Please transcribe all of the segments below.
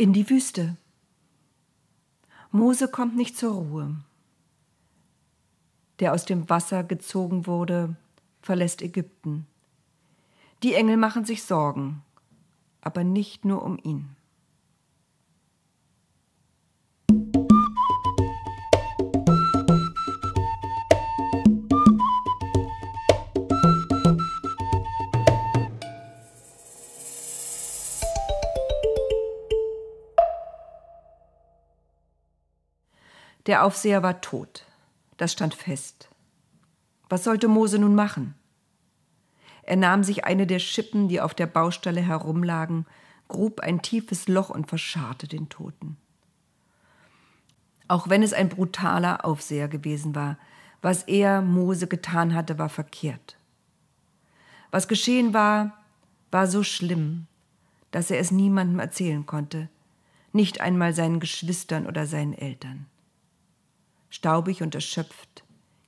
In die Wüste. Mose kommt nicht zur Ruhe. Der aus dem Wasser gezogen wurde, verlässt Ägypten. Die Engel machen sich Sorgen, aber nicht nur um ihn. Der Aufseher war tot. Das stand fest. Was sollte Mose nun machen? Er nahm sich eine der Schippen, die auf der Baustelle herumlagen, grub ein tiefes Loch und verscharrte den Toten. Auch wenn es ein brutaler Aufseher gewesen war, was er Mose getan hatte, war verkehrt. Was geschehen war, war so schlimm, dass er es niemandem erzählen konnte, nicht einmal seinen Geschwistern oder seinen Eltern. Staubig und erschöpft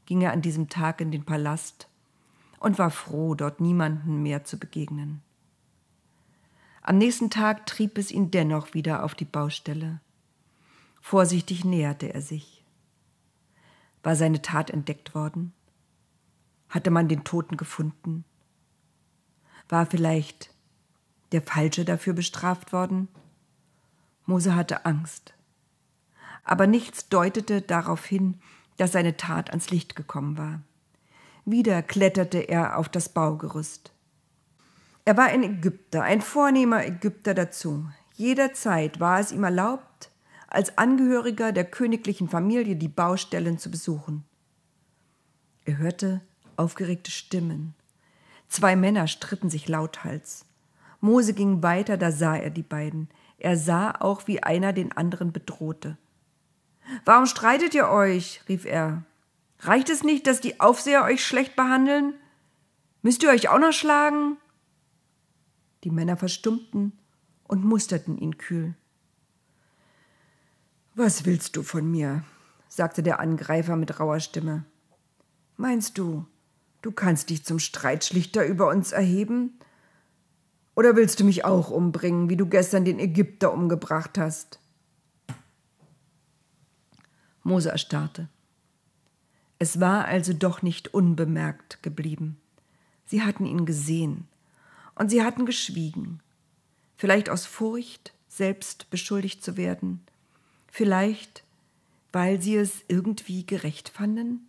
ging er an diesem Tag in den Palast und war froh, dort niemanden mehr zu begegnen. Am nächsten Tag trieb es ihn dennoch wieder auf die Baustelle. Vorsichtig näherte er sich. War seine Tat entdeckt worden? Hatte man den Toten gefunden? War vielleicht der Falsche dafür bestraft worden? Mose hatte Angst aber nichts deutete darauf hin, dass seine Tat ans Licht gekommen war. Wieder kletterte er auf das Baugerüst. Er war ein Ägypter, ein vornehmer Ägypter dazu. Jederzeit war es ihm erlaubt, als Angehöriger der königlichen Familie die Baustellen zu besuchen. Er hörte aufgeregte Stimmen. Zwei Männer stritten sich lauthals. Mose ging weiter, da sah er die beiden. Er sah auch, wie einer den anderen bedrohte. Warum streitet ihr euch? rief er. Reicht es nicht, dass die Aufseher euch schlecht behandeln? Müsst ihr euch auch noch schlagen? Die Männer verstummten und musterten ihn kühl. Was willst du von mir? sagte der Angreifer mit rauer Stimme. Meinst du, du kannst dich zum Streitschlichter über uns erheben? Oder willst du mich auch umbringen, wie du gestern den Ägypter umgebracht hast? Mose erstarrte. Es war also doch nicht unbemerkt geblieben. Sie hatten ihn gesehen und sie hatten geschwiegen. Vielleicht aus Furcht, selbst beschuldigt zu werden. Vielleicht, weil sie es irgendwie gerecht fanden,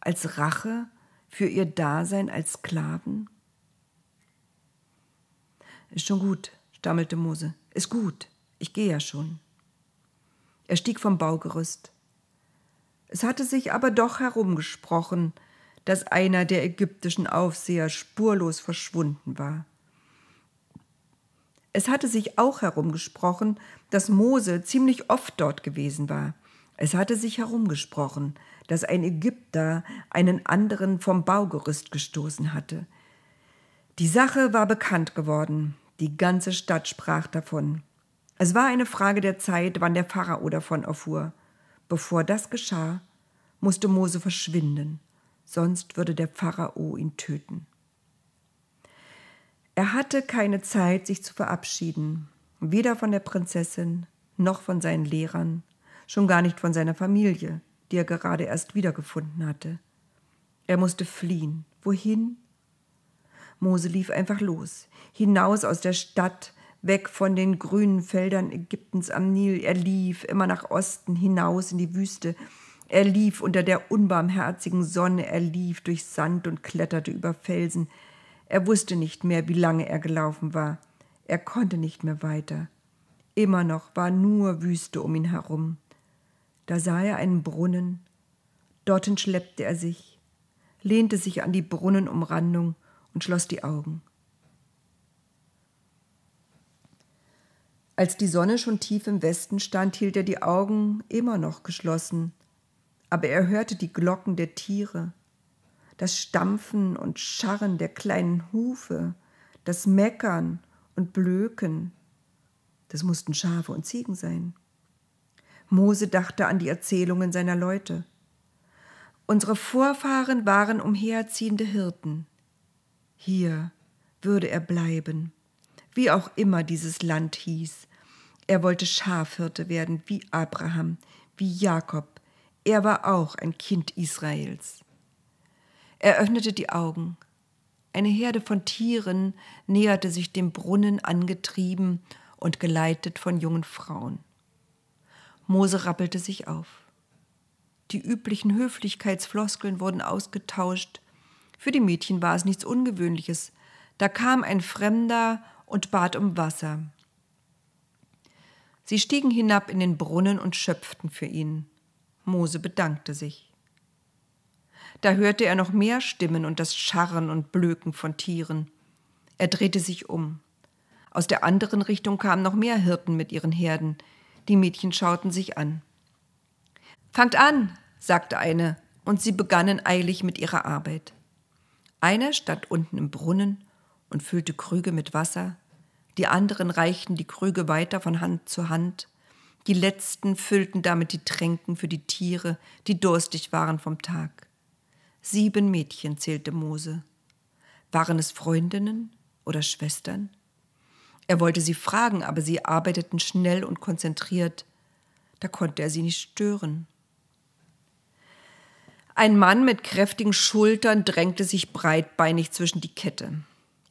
als Rache für ihr Dasein als Sklaven. Ist schon gut, stammelte Mose. Ist gut, ich gehe ja schon. Er stieg vom Baugerüst. Es hatte sich aber doch herumgesprochen, dass einer der ägyptischen Aufseher spurlos verschwunden war. Es hatte sich auch herumgesprochen, dass Mose ziemlich oft dort gewesen war. Es hatte sich herumgesprochen, dass ein Ägypter einen anderen vom Baugerüst gestoßen hatte. Die Sache war bekannt geworden, die ganze Stadt sprach davon. Es war eine Frage der Zeit, wann der Pharao davon erfuhr. Bevor das geschah, musste Mose verschwinden, sonst würde der Pharao ihn töten. Er hatte keine Zeit, sich zu verabschieden, weder von der Prinzessin noch von seinen Lehrern, schon gar nicht von seiner Familie, die er gerade erst wiedergefunden hatte. Er musste fliehen. Wohin? Mose lief einfach los, hinaus aus der Stadt, weg von den grünen Feldern Ägyptens am Nil. Er lief immer nach Osten hinaus in die Wüste. Er lief unter der unbarmherzigen Sonne, er lief durch Sand und kletterte über Felsen. Er wusste nicht mehr, wie lange er gelaufen war. Er konnte nicht mehr weiter. Immer noch war nur Wüste um ihn herum. Da sah er einen Brunnen. Dorthin schleppte er sich, lehnte sich an die Brunnenumrandung und schloss die Augen. Als die Sonne schon tief im Westen stand, hielt er die Augen immer noch geschlossen, aber er hörte die Glocken der Tiere, das Stampfen und Scharren der kleinen Hufe, das Meckern und Blöken. Das mussten Schafe und Ziegen sein. Mose dachte an die Erzählungen seiner Leute. Unsere Vorfahren waren umherziehende Hirten. Hier würde er bleiben wie auch immer dieses Land hieß. Er wollte Schafhirte werden wie Abraham, wie Jakob. Er war auch ein Kind Israels. Er öffnete die Augen. Eine Herde von Tieren näherte sich dem Brunnen angetrieben und geleitet von jungen Frauen. Mose rappelte sich auf. Die üblichen Höflichkeitsfloskeln wurden ausgetauscht. Für die Mädchen war es nichts Ungewöhnliches. Da kam ein Fremder und bat um Wasser. Sie stiegen hinab in den Brunnen und schöpften für ihn. Mose bedankte sich. Da hörte er noch mehr Stimmen und das Scharren und Blöken von Tieren. Er drehte sich um. Aus der anderen Richtung kamen noch mehr Hirten mit ihren Herden. Die Mädchen schauten sich an. Fangt an, sagte eine, und sie begannen eilig mit ihrer Arbeit. Eine stand unten im Brunnen und füllte Krüge mit Wasser, die anderen reichten die Krüge weiter von Hand zu Hand, die letzten füllten damit die Tränken für die Tiere, die durstig waren vom Tag. Sieben Mädchen zählte Mose. Waren es Freundinnen oder Schwestern? Er wollte sie fragen, aber sie arbeiteten schnell und konzentriert. Da konnte er sie nicht stören. Ein Mann mit kräftigen Schultern drängte sich breitbeinig zwischen die Kette.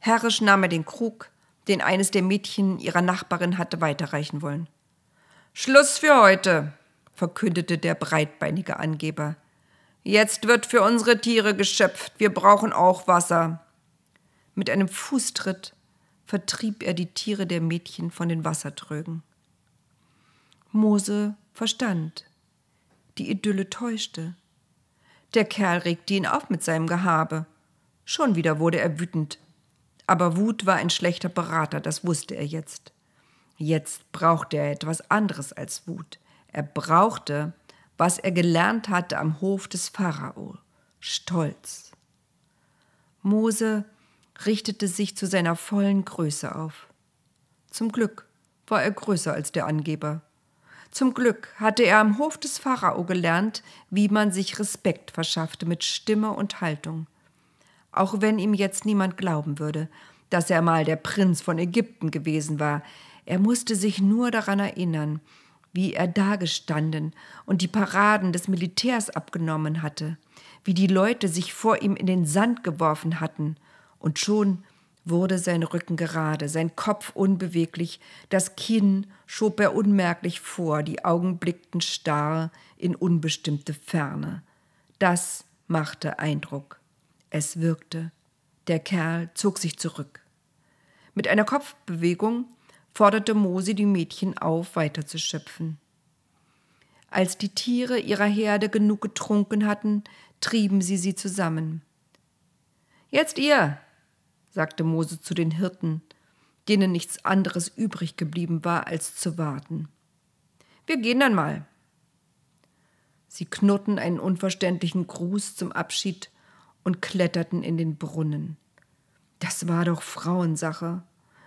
Herrisch nahm er den Krug, den eines der Mädchen ihrer Nachbarin hatte weiterreichen wollen. Schluss für heute, verkündete der breitbeinige Angeber. Jetzt wird für unsere Tiere geschöpft, wir brauchen auch Wasser. Mit einem Fußtritt vertrieb er die Tiere der Mädchen von den Wassertrögen. Mose verstand. Die Idylle täuschte. Der Kerl regte ihn auf mit seinem Gehabe. Schon wieder wurde er wütend. Aber Wut war ein schlechter Berater, das wusste er jetzt. Jetzt brauchte er etwas anderes als Wut. Er brauchte, was er gelernt hatte am Hof des Pharao, Stolz. Mose richtete sich zu seiner vollen Größe auf. Zum Glück war er größer als der Angeber. Zum Glück hatte er am Hof des Pharao gelernt, wie man sich Respekt verschaffte mit Stimme und Haltung auch wenn ihm jetzt niemand glauben würde, dass er mal der Prinz von Ägypten gewesen war. Er musste sich nur daran erinnern, wie er dagestanden und die Paraden des Militärs abgenommen hatte, wie die Leute sich vor ihm in den Sand geworfen hatten, und schon wurde sein Rücken gerade, sein Kopf unbeweglich, das Kinn schob er unmerklich vor, die Augen blickten starr in unbestimmte Ferne. Das machte Eindruck. Es wirkte. Der Kerl zog sich zurück. Mit einer Kopfbewegung forderte Mose die Mädchen auf, weiterzuschöpfen. Als die Tiere ihrer Herde genug getrunken hatten, trieben sie sie zusammen. Jetzt ihr, sagte Mose zu den Hirten, denen nichts anderes übrig geblieben war, als zu warten. Wir gehen dann mal. Sie knurrten einen unverständlichen Gruß zum Abschied und kletterten in den Brunnen. Das war doch Frauensache.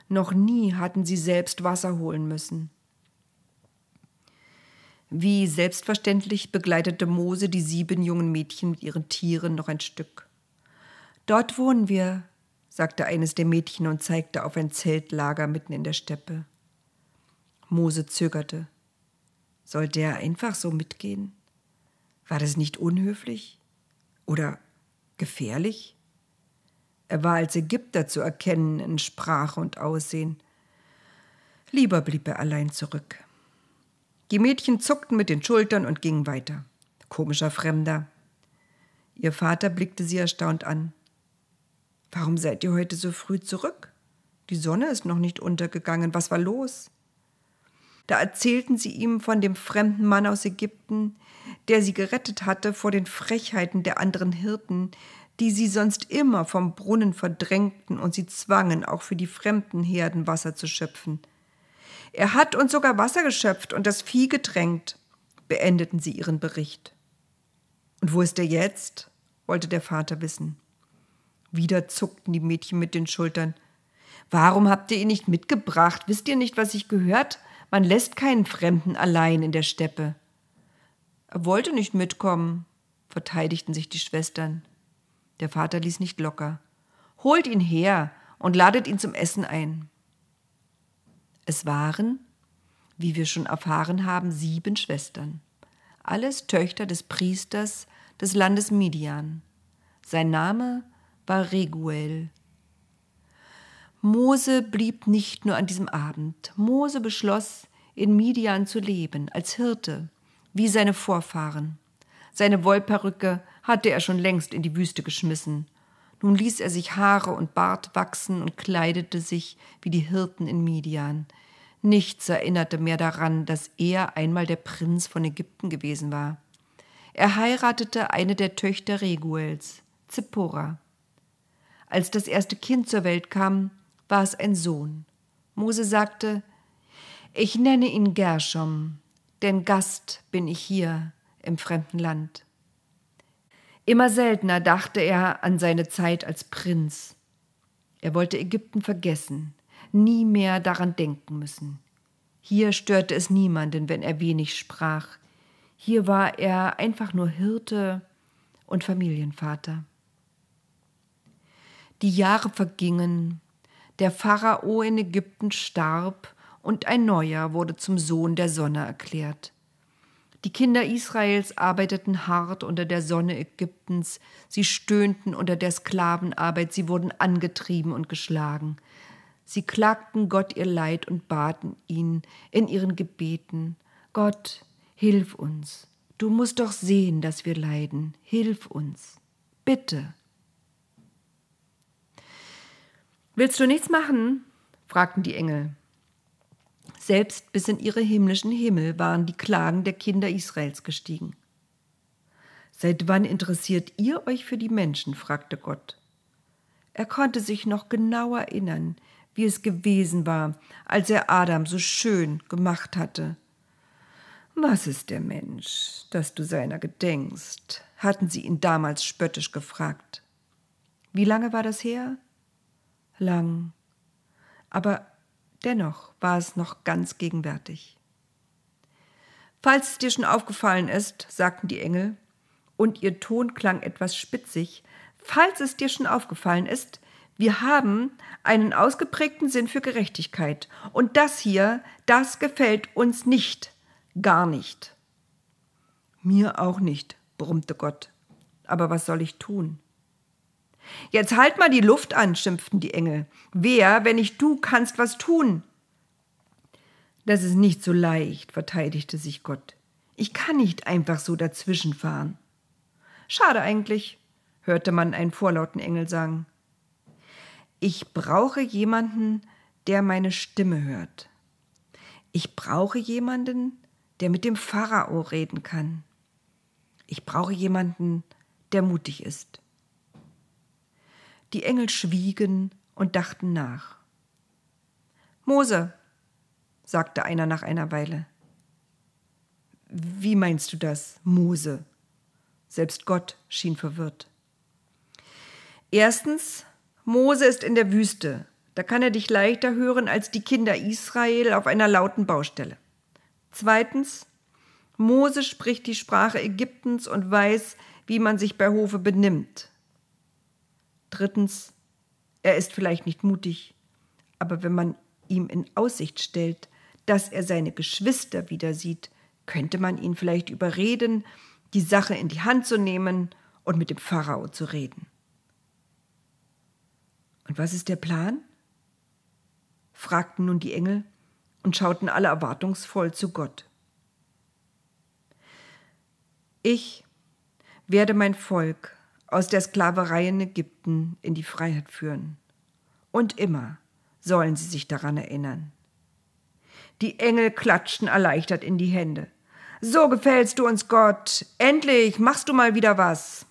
Noch nie hatten sie selbst Wasser holen müssen. Wie selbstverständlich begleitete Mose die sieben jungen Mädchen mit ihren Tieren noch ein Stück. Dort wohnen wir, sagte eines der Mädchen und zeigte auf ein Zeltlager mitten in der Steppe. Mose zögerte. Sollte er einfach so mitgehen? War das nicht unhöflich? Oder Gefährlich? Er war als Ägypter zu erkennen in Sprache und Aussehen. Lieber blieb er allein zurück. Die Mädchen zuckten mit den Schultern und gingen weiter. Komischer Fremder. Ihr Vater blickte sie erstaunt an. Warum seid ihr heute so früh zurück? Die Sonne ist noch nicht untergegangen. Was war los? Da erzählten sie ihm von dem fremden Mann aus Ägypten, der sie gerettet hatte vor den Frechheiten der anderen Hirten, die sie sonst immer vom Brunnen verdrängten und sie zwangen, auch für die fremden Herden Wasser zu schöpfen. Er hat uns sogar Wasser geschöpft und das Vieh getränkt, beendeten sie ihren Bericht. Und wo ist er jetzt? wollte der Vater wissen. Wieder zuckten die Mädchen mit den Schultern. Warum habt ihr ihn nicht mitgebracht? Wisst ihr nicht, was ich gehört? Man lässt keinen Fremden allein in der Steppe. Er wollte nicht mitkommen, verteidigten sich die Schwestern. Der Vater ließ nicht locker. Holt ihn her und ladet ihn zum Essen ein. Es waren, wie wir schon erfahren haben, sieben Schwestern. Alles Töchter des Priesters des Landes Midian. Sein Name war Reguel. Mose blieb nicht nur an diesem Abend. Mose beschloss, in Midian zu leben, als Hirte, wie seine Vorfahren. Seine Wollperücke hatte er schon längst in die Wüste geschmissen. Nun ließ er sich Haare und Bart wachsen und kleidete sich wie die Hirten in Midian. Nichts erinnerte mehr daran, dass er einmal der Prinz von Ägypten gewesen war. Er heiratete eine der Töchter Reguels, Zippora. Als das erste Kind zur Welt kam, war es ein Sohn. Mose sagte, ich nenne ihn Gershom, denn Gast bin ich hier im fremden Land. Immer seltener dachte er an seine Zeit als Prinz. Er wollte Ägypten vergessen, nie mehr daran denken müssen. Hier störte es niemanden, wenn er wenig sprach. Hier war er einfach nur Hirte und Familienvater. Die Jahre vergingen, der Pharao in Ägypten starb und ein neuer wurde zum Sohn der Sonne erklärt. Die Kinder Israels arbeiteten hart unter der Sonne Ägyptens, sie stöhnten unter der Sklavenarbeit, sie wurden angetrieben und geschlagen. Sie klagten Gott ihr Leid und baten ihn in ihren Gebeten, Gott, hilf uns, du musst doch sehen, dass wir leiden, hilf uns, bitte. Willst du nichts machen? fragten die Engel. Selbst bis in ihre himmlischen Himmel waren die Klagen der Kinder Israels gestiegen. Seit wann interessiert ihr euch für die Menschen? fragte Gott. Er konnte sich noch genau erinnern, wie es gewesen war, als er Adam so schön gemacht hatte. Was ist der Mensch, dass du seiner gedenkst? hatten sie ihn damals spöttisch gefragt. Wie lange war das her? Lang. Aber Dennoch war es noch ganz gegenwärtig. Falls es dir schon aufgefallen ist, sagten die Engel, und ihr Ton klang etwas spitzig, falls es dir schon aufgefallen ist, wir haben einen ausgeprägten Sinn für Gerechtigkeit. Und das hier, das gefällt uns nicht, gar nicht. Mir auch nicht, brummte Gott. Aber was soll ich tun? Jetzt halt mal die Luft an, schimpften die Engel. Wer, wenn nicht du, kannst was tun? Das ist nicht so leicht, verteidigte sich Gott. Ich kann nicht einfach so dazwischenfahren. Schade eigentlich, hörte man einen vorlauten Engel sagen. Ich brauche jemanden, der meine Stimme hört. Ich brauche jemanden, der mit dem Pharao reden kann. Ich brauche jemanden, der mutig ist. Die Engel schwiegen und dachten nach. Mose, sagte einer nach einer Weile. Wie meinst du das, Mose? Selbst Gott schien verwirrt. Erstens, Mose ist in der Wüste. Da kann er dich leichter hören als die Kinder Israel auf einer lauten Baustelle. Zweitens, Mose spricht die Sprache Ägyptens und weiß, wie man sich bei Hofe benimmt. Drittens, er ist vielleicht nicht mutig, aber wenn man ihm in Aussicht stellt, dass er seine Geschwister wieder sieht, könnte man ihn vielleicht überreden, die Sache in die Hand zu nehmen und mit dem Pharao zu reden. Und was ist der Plan? fragten nun die Engel und schauten alle erwartungsvoll zu Gott. Ich werde mein Volk aus der Sklaverei in Ägypten in die Freiheit führen. Und immer sollen sie sich daran erinnern. Die Engel klatschten erleichtert in die Hände. So gefällst du uns, Gott. Endlich machst du mal wieder was.